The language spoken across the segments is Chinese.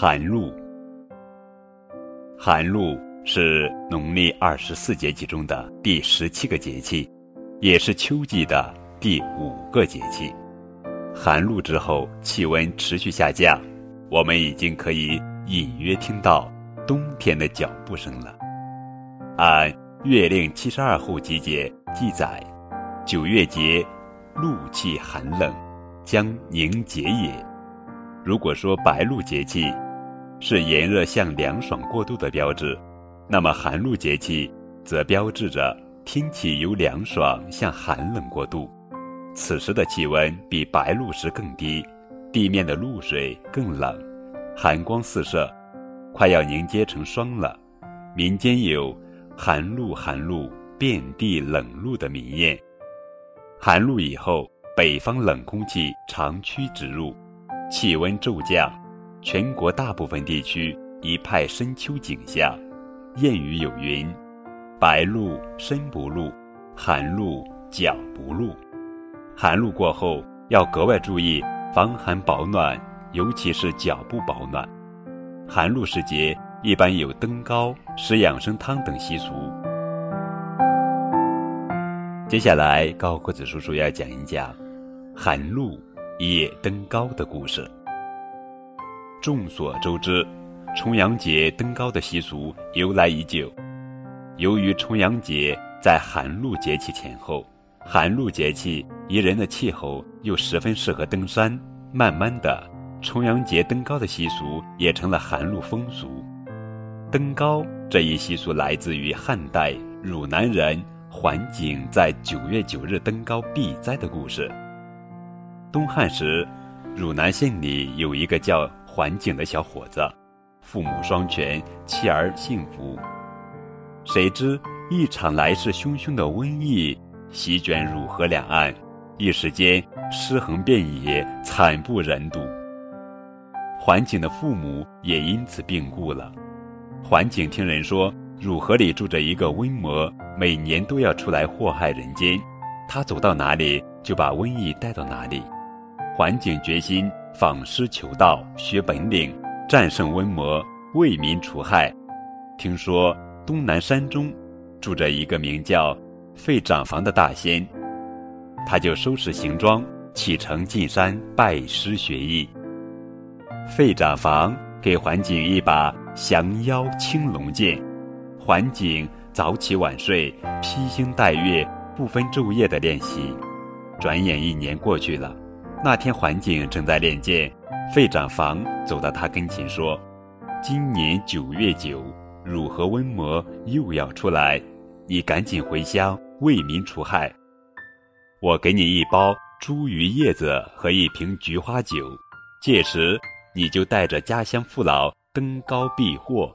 寒露，寒露是农历二十四节气中的第十七个节气，也是秋季的第五个节气。寒露之后，气温持续下降，我们已经可以隐约听到冬天的脚步声了。按《月令七十二候集解》记载，九月节，露气寒冷，将凝结也。如果说白露节气是炎热向凉爽过渡的标志，那么寒露节气则标志着天气由凉爽向寒冷过渡。此时的气温比白露时更低，地面的露水更冷，寒光四射，快要凝结成霜了。民间有“寒露寒露，遍地冷露”的民谚。寒露以后，北方冷空气长驱直入。气温骤降，全国大部分地区一派深秋景象。谚语有云：“白露身不露，寒露脚不露。”寒露过后要格外注意防寒保暖，尤其是脚部保暖。寒露时节一般有登高、食养生汤等习俗。接下来，高个子叔叔要讲一讲寒露。夜登高的故事。众所周知，重阳节登高的习俗由来已久。由于重阳节在寒露节气前后，寒露节气宜人的气候又十分适合登山，慢慢的，重阳节登高的习俗也成了寒露风俗。登高这一习俗来自于汉代汝南人桓景在九月九日登高避灾的故事。东汉时，汝南县里有一个叫桓景的小伙子，父母双全，妻儿幸福。谁知一场来势汹汹的瘟疫席卷汝河两岸，一时间尸横遍野，惨不忍睹。桓景的父母也因此病故了。桓景听人说，汝河里住着一个瘟魔，每年都要出来祸害人间，他走到哪里，就把瘟疫带到哪里。桓景决心访师求道，学本领，战胜瘟魔，为民除害。听说东南山中住着一个名叫费长房的大仙，他就收拾行装，启程进山拜师学艺。费长房给桓景一把降妖青龙剑，桓景早起晚睡，披星戴月，不分昼夜的练习。转眼一年过去了。那天，桓景正在练剑，费长房走到他跟前说：“今年九月九，汝河瘟魔又要出来，你赶紧回乡为民除害。我给你一包茱萸叶子和一瓶菊花酒，届时你就带着家乡父老登高避祸。”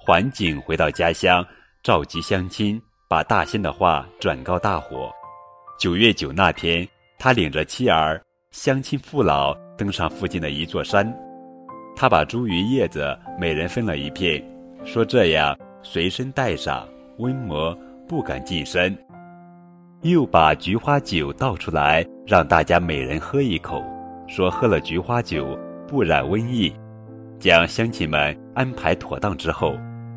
桓景回到家乡，召集乡亲，把大仙的话转告大伙。九月九那天。他领着妻儿、乡亲父老登上附近的一座山，他把茱萸叶子每人分了一片，说这样随身带上，瘟魔不敢近身。又把菊花酒倒出来，让大家每人喝一口，说喝了菊花酒不染瘟疫。将乡亲们安排妥当之后，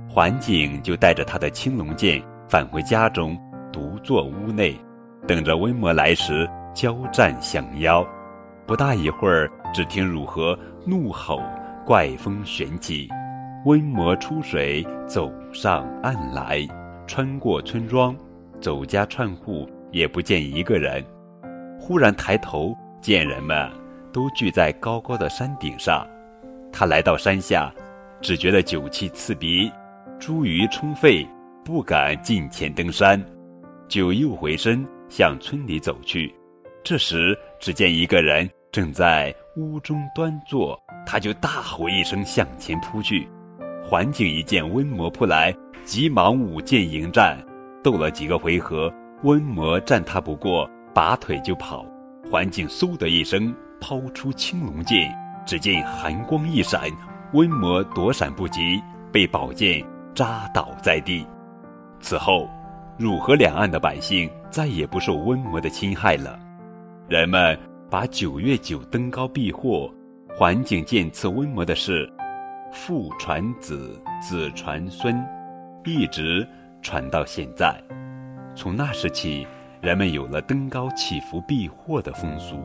桓景就带着他的青龙剑返回家中，独坐屋内，等着瘟魔来时。交战降妖，不大一会儿，只听汝河怒吼，怪风旋起，瘟魔出水，走上岸来，穿过村庄，走家串户，也不见一个人。忽然抬头，见人们都聚在高高的山顶上。他来到山下，只觉得酒气刺鼻，茱萸充肺，不敢近前登山，就又回身向村里走去。这时，只见一个人正在屋中端坐，他就大吼一声向前扑去。桓景一见瘟魔扑来，急忙舞剑迎战，斗了几个回合，瘟魔战他不过，拔腿就跑。桓景嗖的一声抛出青龙剑，只见寒光一闪，瘟魔躲闪不及，被宝剑扎倒在地。此后，汝河两岸的百姓再也不受瘟魔的侵害了。人们把九月九登高避祸、环境见刺温魔的事父传子，子传孙，一直传到现在。从那时起，人们有了登高祈福避祸的风俗。